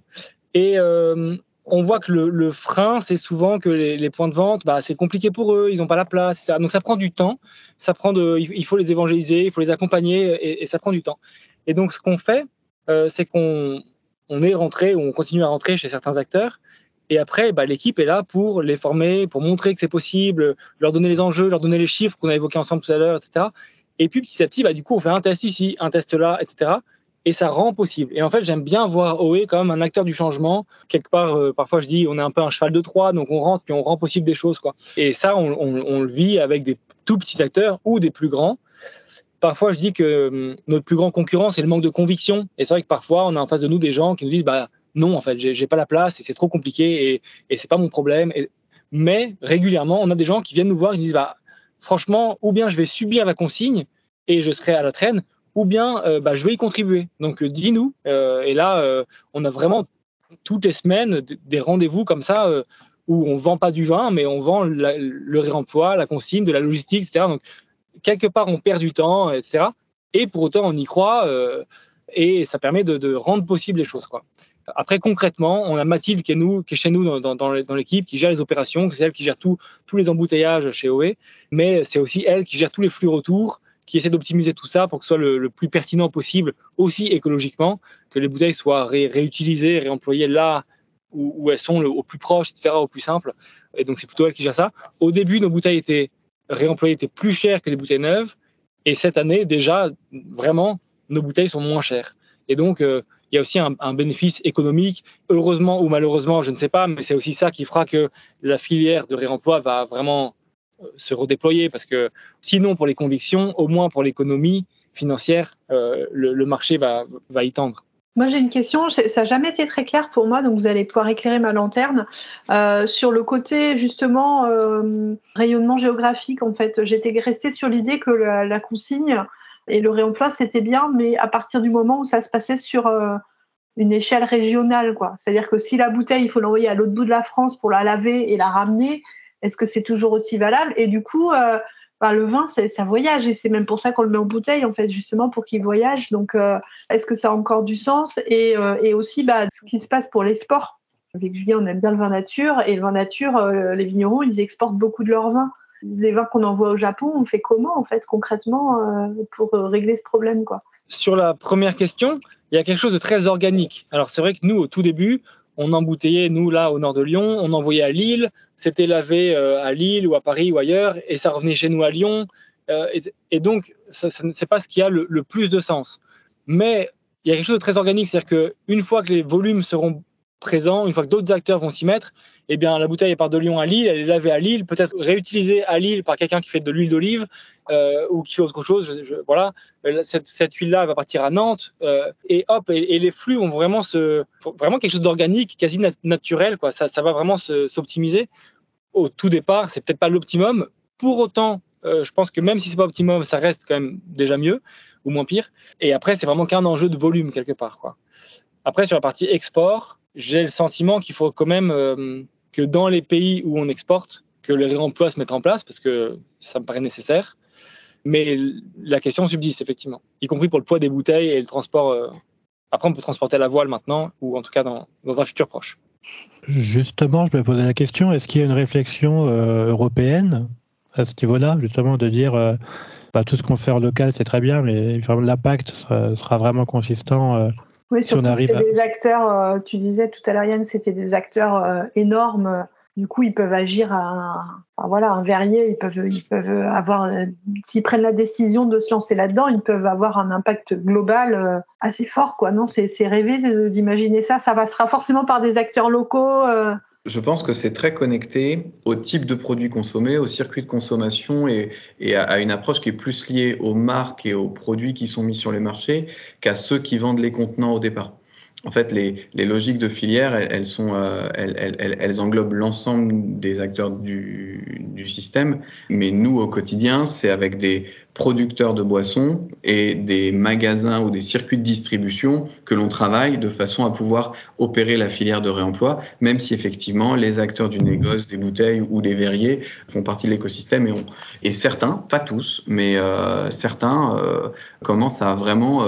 Et euh, on voit que le, frein, c'est souvent que les, points de vente, bah, c'est compliqué pour eux, ils n'ont pas la place. Donc ça prend du temps. Ça prend de, il faut les évangéliser, il faut les accompagner, et, et ça prend du temps. Et donc ce qu'on fait, euh, c'est qu'on on est rentré ou on continue à rentrer chez certains acteurs. Et après, bah, l'équipe est là pour les former, pour montrer que c'est possible, leur donner les enjeux, leur donner les chiffres qu'on a évoqués ensemble tout à l'heure, etc. Et puis petit à petit, bah, du coup, on fait un test ici, un test là, etc et ça rend possible. Et en fait, j'aime bien voir OE comme un acteur du changement. Quelque part, euh, parfois je dis, on est un peu un cheval de Troie, donc on rentre puis on rend possible des choses. Quoi. Et ça, on, le vit avec des tout petits acteurs ou des plus grands. Parfois, je dis que hum, notre plus grand concurrent, c'est le manque de conviction. Et c'est vrai que parfois, on a en face de nous des gens qui nous disent, bah non, en fait, j'ai pas la place et c'est trop compliqué et, et c'est pas mon problème. Et, mais régulièrement, on a des gens qui viennent nous voir et disent, bah franchement, ou bien je vais subir la consigne et je serai à la traîne, ou bien euh, bah, je vais y contribuer. Donc euh, dis-nous. Euh, et là, on a vraiment toutes les semaines des rendez-vous comme ça où on vend pas du vin, mais on vend le réemploi, la consigne, de la logistique, etc. Donc quelque part, on perd du temps, etc. Et pour autant, on y croit et ça permet de, rendre possible les choses. Quoi. Après, concrètement, on a Mathilde qui est, nous, qui est chez nous dans, l'équipe, qui gère les opérations, c'est elle qui gère tous les embouteillages chez OE, mais c'est aussi elle qui gère tous les flux retours, qui essaie d'optimiser tout ça pour que ce soit le, plus pertinent possible, aussi écologiquement, que les bouteilles soient ré, réutilisées, réemployées là où, elles sont au plus proche, etc., au plus simple. Et donc, c'est plutôt elle qui gère ça. Au début, nos bouteilles étaient réemployées étaient plus chères que les bouteilles neuves. Et cette année, déjà, vraiment, nos bouteilles sont moins chères. Et donc, euh, il y a aussi un, bénéfice économique, heureusement ou malheureusement, je ne sais pas, mais c'est aussi ça qui fera que la filière de réemploi va vraiment se redéployer parce que sinon pour les convictions, au moins pour l'économie financière, euh, le, marché va, va y tendre. Moi, j'ai une question. Ça n'a jamais été très clair pour moi, donc vous allez pouvoir éclairer ma lanterne euh, sur le côté justement euh, rayonnement géographique. En fait, j'étais restée sur l'idée que la, consigne et le réemploi c'était bien, mais à partir du moment où ça se passait sur une échelle régionale, quoi. C'est-à-dire que si la bouteille, il faut l'envoyer à l'autre bout de la France pour la laver et la ramener, est-ce que c'est toujours aussi valable? Et du coup, bah, le vin, ça voyage et c'est même pour ça qu'on le met en bouteille, en fait, justement pour qu'il voyage. Donc, euh, est-ce que ça a encore du sens? Et, euh, et, aussi, bah, ce qui se passe pour les sports. Avec Julien, on aime bien le vin nature et le vin nature, les vignerons, ils exportent beaucoup de leur vin. Les vins qu'on envoie au Japon, on fait comment, en fait, concrètement, pour régler ce problème, quoi? Sur la première question, il y a quelque chose de très organique. Alors, c'est vrai que nous, au tout début, on embouteillait, nous, là, au nord de Lyon, on envoyait à Lille, c'était lavé euh, à Lille ou à Paris ou ailleurs, et ça revenait chez nous à Lyon. Euh, et, donc, ça c'est pas ce qui a le, le, plus de sens. Mais il y a quelque chose de très organique, c'est-à-dire qu'une fois que les volumes seront présents, une fois que d'autres acteurs vont s'y mettre, eh bien, la bouteille part de Lyon à Lille, elle est lavée à Lille, peut-être réutilisée à Lille par quelqu'un qui fait de l'huile d'olive euh, ou qui fait autre chose. Voilà, euh, cette, huile-là va partir à Nantes euh, et hop, et, les flux vont vraiment se, vraiment quelque chose d'organique, quasi nat naturel. Ça, va vraiment s'optimiser. Au tout départ, c'est peut-être pas l'optimum. Pour autant, je pense que même si c'est pas optimum, ça reste quand même déjà mieux ou moins pire. Et après, c'est vraiment qu'un enjeu de volume quelque part. Après, sur la partie export, j'ai le sentiment qu'il faut quand même que dans les pays où on exporte, que les réemplois se mettent en place, parce que ça me paraît nécessaire. Mais la question subsiste, effectivement, y compris pour le poids des bouteilles et le transport. Euh... Après, on peut transporter la voile maintenant, ou en tout cas dans, dans un futur proche. Justement, je me posais la question, est-ce qu'il y a une réflexion euh, européenne à ce niveau-là, justement, de dire euh, bah, tout ce qu'on fait en local, c'est très bien, mais l'impact sera, vraiment consistant oui, surtout si on arrive à... des acteurs, euh, tu disais tout à l'heure, Yann, c'était des acteurs euh, énormes Du coup, ils peuvent agir à un, voilà, un verrier, ils peuvent, ils peuvent avoir, s'ils prennent la décision de se lancer là-dedans, ils peuvent avoir un impact global euh, assez fort, quoi. Non, c'est rêver d'imaginer ça. Ça passera forcément par des acteurs locaux. Je pense que c'est très connecté au type de produits consommés, au circuit de consommation et à, une approche qui est plus liée aux marques et aux produits qui sont mis sur les marchés qu'à ceux qui vendent les contenants au départ en fait, les, logiques de filière, elles, sont, euh, elles, englobent l'ensemble des acteurs du, système. Mais nous, au quotidien, c'est avec des producteurs de boissons et des magasins ou des circuits de distribution que l'on travaille de façon à pouvoir opérer la filière de réemploi, même si effectivement les acteurs du négoce, des bouteilles ou des verriers font partie de l'écosystème et, certains, pas tous, mais euh, certains euh, commencent à vraiment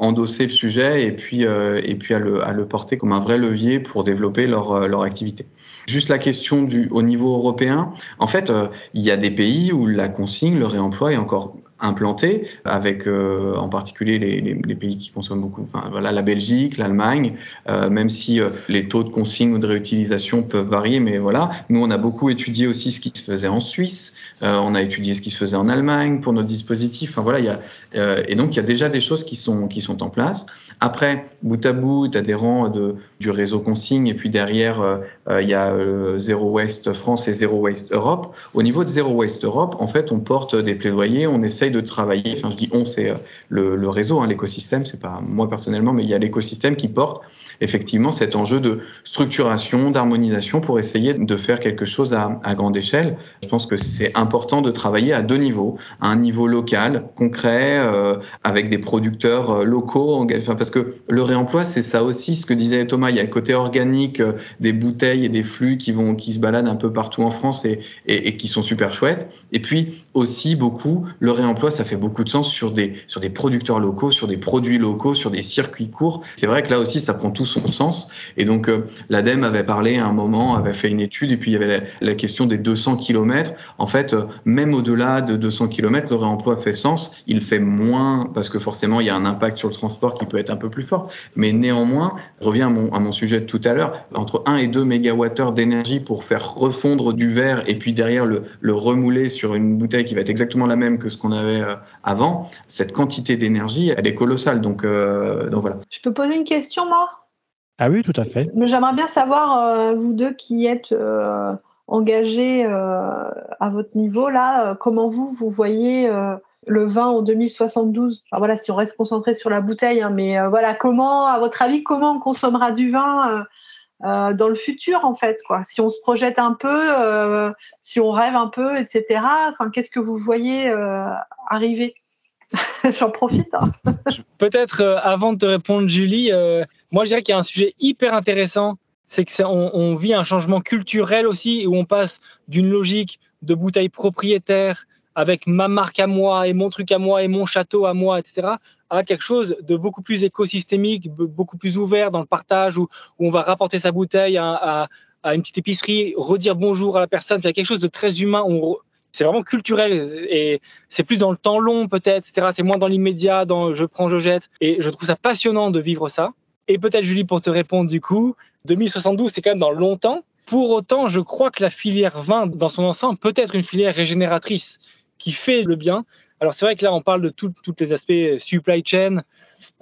endosser le sujet et puis, euh, et puis à, le, à, le, porter comme un vrai levier pour développer leur, euh, leur activité. Juste la question du, au niveau européen, en fait, euh, il y a des pays où la consigne, le réemploi est encore implantés, avec euh, en particulier les, les, pays qui consomment beaucoup, enfin, voilà, la Belgique, l'Allemagne, euh, même si euh, les taux de consigne ou de réutilisation peuvent varier, mais voilà, nous on a beaucoup étudié aussi ce qui se faisait en Suisse, on a étudié ce qui se faisait en Allemagne pour notre dispositif, enfin voilà, il y a, et donc il y a déjà des choses qui sont, qui sont en place. Après, bout à bout, adhérent de, du réseau consigne, et puis derrière, il y a Zero Waste France et Zero Waste Europe. Au niveau de Zero Waste Europe, en fait, on porte des plaidoyers, on essaye de travailler, enfin je dis on, c'est euh, le, réseau, hein, l'écosystème, c'est pas moi personnellement, mais il y a l'écosystème qui porte effectivement cet enjeu de structuration, d'harmonisation pour essayer de faire quelque chose à, grande échelle. Je pense que c'est important de travailler à deux niveaux, à un niveau local, concret, euh, avec des producteurs euh, locaux, enfin, parce que le réemploi, c'est ça aussi, ce que disait Thomas, il y a le côté organique des bouteilles et des flux qui vont, qui se baladent un peu partout en France et, et, qui sont super chouettes. Et puis aussi beaucoup le réemploi ça fait beaucoup de sens sur des, sur des producteurs locaux, sur des produits locaux, sur des circuits courts. C'est vrai que là aussi, ça prend tout son sens. Et donc, euh, l'ADEME avait parlé à un moment, avait fait une étude, et puis il y avait la, question des 200 km. En fait, euh, même au-delà de 200 km, le réemploi fait sens. Il fait moins, parce que forcément, il y a un impact sur le transport qui peut être un peu plus fort. Mais néanmoins, je reviens à mon, mon sujet de tout à l'heure, entre 1 et 2 mégawattheures d'énergie pour faire refondre du verre et puis derrière le, le remouler sur une bouteille qui va être exactement la même que ce qu'on avait euh, avant, cette quantité d'énergie, elle est colossale. Donc, euh, donc voilà. Je peux poser une question, moi? Ah oui, tout à fait. J'aimerais bien savoir, euh, vous deux qui êtes engagés à votre niveau, là, comment vous, vous voyez le vin en 2072 Voilà, si on reste concentré sur la bouteille, hein, mais voilà, comment, à votre avis, comment on consommera du vin euh, dans le futur en fait quoi? Si on se projette un peu, euh, si on rêve un peu, etc. Enfin, qu'est-ce que vous voyez euh, arriver? J'en profite. Hein. Peut-être avant de te répondre, Julie, moi je dirais qu'il y a un sujet hyper intéressant, c'est que on, on, vit un changement culturel aussi où on passe d'une logique de bouteille propriétaire avec ma marque à moi et mon truc à moi et mon château à moi, etc., à quelque chose de beaucoup plus écosystémique, beaucoup plus ouvert dans le partage, où, on va rapporter sa bouteille à, une petite épicerie, redire bonjour à la personne, c'est quelque chose de très humain. c'est vraiment culturel et c'est plus dans le temps long peut-être, etc. C'est moins dans l'immédiat, dans je prends, je jette. Et je trouve ça passionnant de vivre ça. Et peut-être Julie pour te répondre du coup, 2072 c'est quand même dans longtemps. Pour autant, je crois que la filière vin dans son ensemble peut être une filière régénératrice qui fait le bien. Alors c'est vrai que là, on parle de tous les aspects supply chain,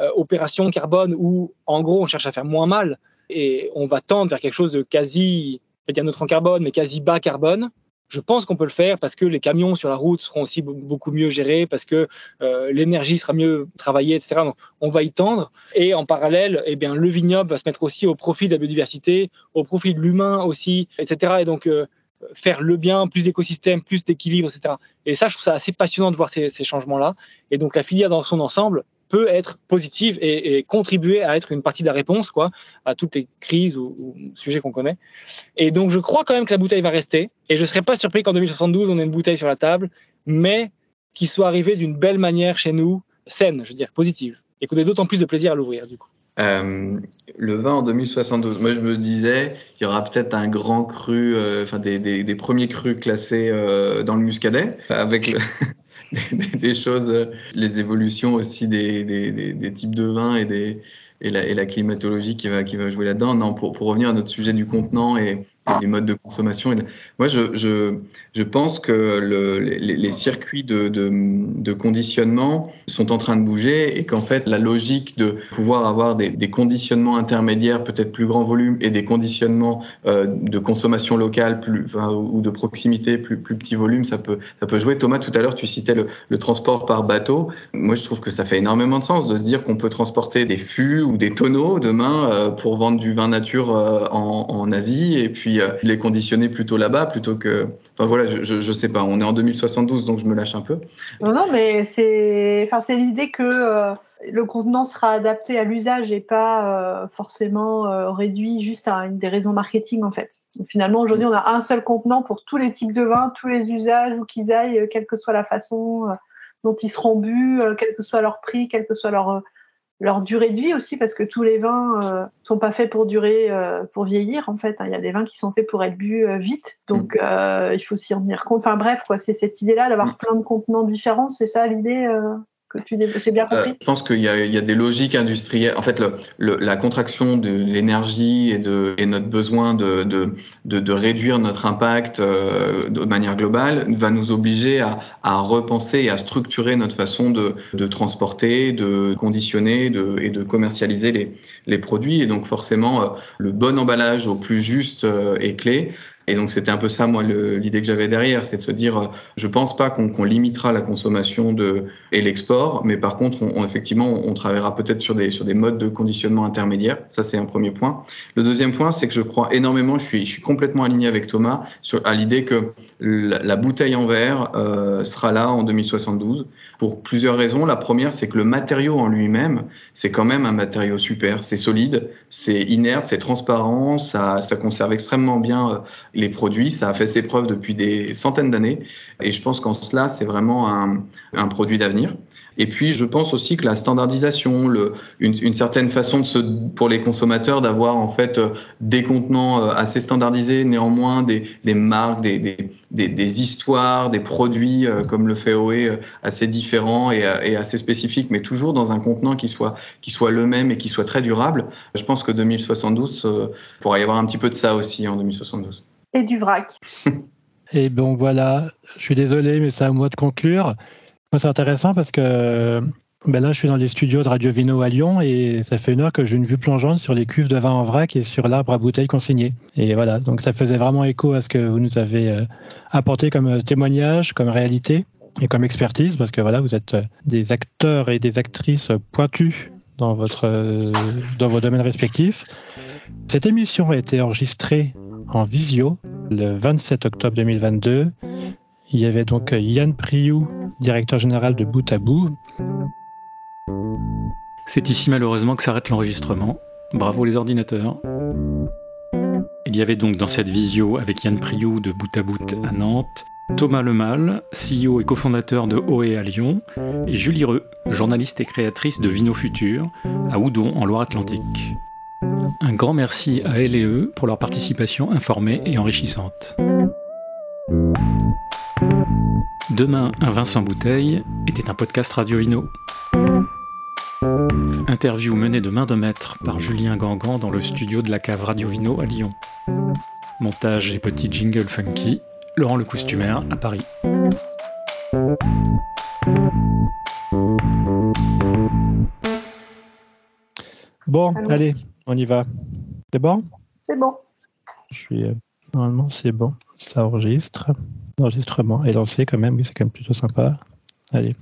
euh, opération carbone, où en gros, on cherche à faire moins mal et on va tendre vers quelque chose de quasi, je vais dire neutre en carbone, mais quasi bas carbone. Je pense qu'on peut le faire parce que les camions sur la route seront aussi beaucoup mieux gérés, parce que euh, l'énergie sera mieux travaillée, etc. Donc, on va y tendre. Et en parallèle, eh bien, le vignoble va se mettre aussi au profit de la biodiversité, au profit de l'humain aussi, etc. Et donc, euh, faire le bien, plus d'écosystème, plus d'équilibre, etc. Et ça, je trouve ça assez passionnant de voir ces, changements-là. Et donc la filière dans son ensemble peut être positive et, contribuer à être une partie de la réponse quoi, à toutes les crises ou, sujets qu'on connaît. Et donc je crois quand même que la bouteille va rester. Et je ne serais pas surpris qu'en 2072, on ait une bouteille sur la table, mais qu'il soit arrivé d'une belle manière chez nous, saine, je veux dire, positive. Et qu'on ait d'autant plus de plaisir à l'ouvrir, du coup. Euh, le vin en 2072. Moi, je me disais, il y aura peut-être un grand cru, euh, enfin des, des, premiers crus classés euh, dans le muscadet, avec des, choses, les évolutions aussi des, des, types de vins et, des, et, la, et la climatologie qui va, qui va jouer là-dedans. Non, pour, pour revenir à notre sujet du contenant et, des modes de consommation. Moi, je, je, je pense que le, les, circuits de, de, conditionnement sont en train de bouger et qu'en fait, la logique de pouvoir avoir des, des conditionnements intermédiaires, peut-être plus grand volume, et des conditionnements euh, de consommation locale plus, ou de proximité, plus, plus petit volume, ça peut, ça peut jouer. Thomas, tout à l'heure, tu citais le, le transport par bateau. Moi, je trouve que ça fait énormément de sens de se dire qu'on peut transporter des fûts ou des tonneaux demain euh, pour vendre du vin nature euh, en, en Asie et puis euh, les conditionner plutôt là-bas plutôt que. Enfin voilà, je, je, sais pas. On est en 2072, donc je me lâche un peu. Non, non, mais c'est, enfin, c'est l'idée que euh, le contenant sera adapté à l'usage et pas euh, forcément euh, réduit juste à une des raisons marketing en fait. Finalement, aujourd'hui, on a un seul contenant pour tous les types de vins, tous les usages, où qu'ils aillent, quelle que soit la façon dont ils seront bu, quel que soit leur prix, quel que soit leur leur durée de vie aussi, parce que tous les vins euh, sont pas faits pour durer, euh, pour vieillir en fait. Hein. Il y a des vins qui sont faits pour être bu euh, vite, donc mm. euh, il faut s'y en tenir compte. Enfin bref, quoi, c'est cette idée-là d'avoir mm. plein de contenants différents, c'est ça l'idée euh, Euh, je pense qu'il y, y, a des logiques industrielles. En fait, le, le, la contraction de l'énergie et de et notre besoin de, de, de, de réduire notre impact euh, de manière globale va nous obliger à, à, repenser et à structurer notre façon de, de transporter, de conditionner de, et de commercialiser les, les produits. Et donc, forcément, euh, le bon emballage au plus juste euh, est clé. Et donc c'était un peu ça, moi, l'idée que j'avais derrière, c'est de se dire, euh, je pense pas qu'on qu limitera la consommation de, et l'export, mais par contre, on, effectivement, on, travaillera peut-être sur des, sur des modes de conditionnement intermédiaires. Ça, c'est un premier point. Le deuxième point, c'est que je crois énormément, je suis, je suis complètement aligné avec Thomas à l'idée que la, la, bouteille en verre euh, sera là en 2072 pour plusieurs raisons. La première, c'est que le matériau en lui-même, c'est quand même un matériau super. C'est solide, c'est inerte, c'est transparent, ça, ça conserve extrêmement bien euh, les produits. Ça a fait ses preuves depuis des centaines d'années. Et je pense qu'en cela, c'est vraiment un, produit d'avenir. Et puis, je pense aussi que la standardisation, une, certaine façon pour les consommateurs d'avoir en fait des contenants euh, assez standardisés, néanmoins des, marques, des, histoires, des produits euh, comme le fait OE euh, assez différents et, assez spécifiques, mais toujours dans un contenant qui soit, le même et qui soit très durable. Je pense que 2072, euh, pourra y avoir un petit peu de ça aussi en 2072 et du vrac. et bon, voilà, je suis désolé, mais c'est à moi de conclure. Moi, c'est intéressant parce que ben là, je suis dans les studios de Radio Vino à Lyon et ça fait une heure que j'ai une vue plongeante sur les cuves de vin en vrac et sur l'arbre à bouteilles consigné. Et voilà, donc ça faisait vraiment écho à ce que vous nous avez euh, apporté comme témoignage, comme réalité et comme expertise, parce que voilà, vous êtes euh, des acteurs et des actrices pointus dans, votre, euh, dans vos domaines respectifs. Cette émission a été enregistrée en visio le 27 octobre 2022. Il y avait donc Yann Priou, directeur général de Bout à Bout. C'est ici malheureusement que s'arrête l'enregistrement. Bravo les ordinateurs. Il y avait donc dans cette visio avec Yann Priou de Bout à Bout à Nantes, Thomas Lemal, CEO et cofondateur de OE à Lyon, et Julie Reux, journaliste et créatrice de Vino Futur, à Oudon en Loire-Atlantique. Un grand merci à elle et eux pour leur participation informée et enrichissante. Demain, un Vincent Bouteille était un podcast Radio Vino. Interview menée de main de maître par Julien Gangan dans le studio de la cave Radio Vino à Lyon. Montage et petit jingle funky, Laurent le Costumaire à Paris. Bon, allez, on y va. C'est bon? C'est bon. Je suis. Euh, normalement, c'est bon. Ça enregistre. L'enregistrement est lancé quand même, oui, c'est quand même plutôt sympa. Allez.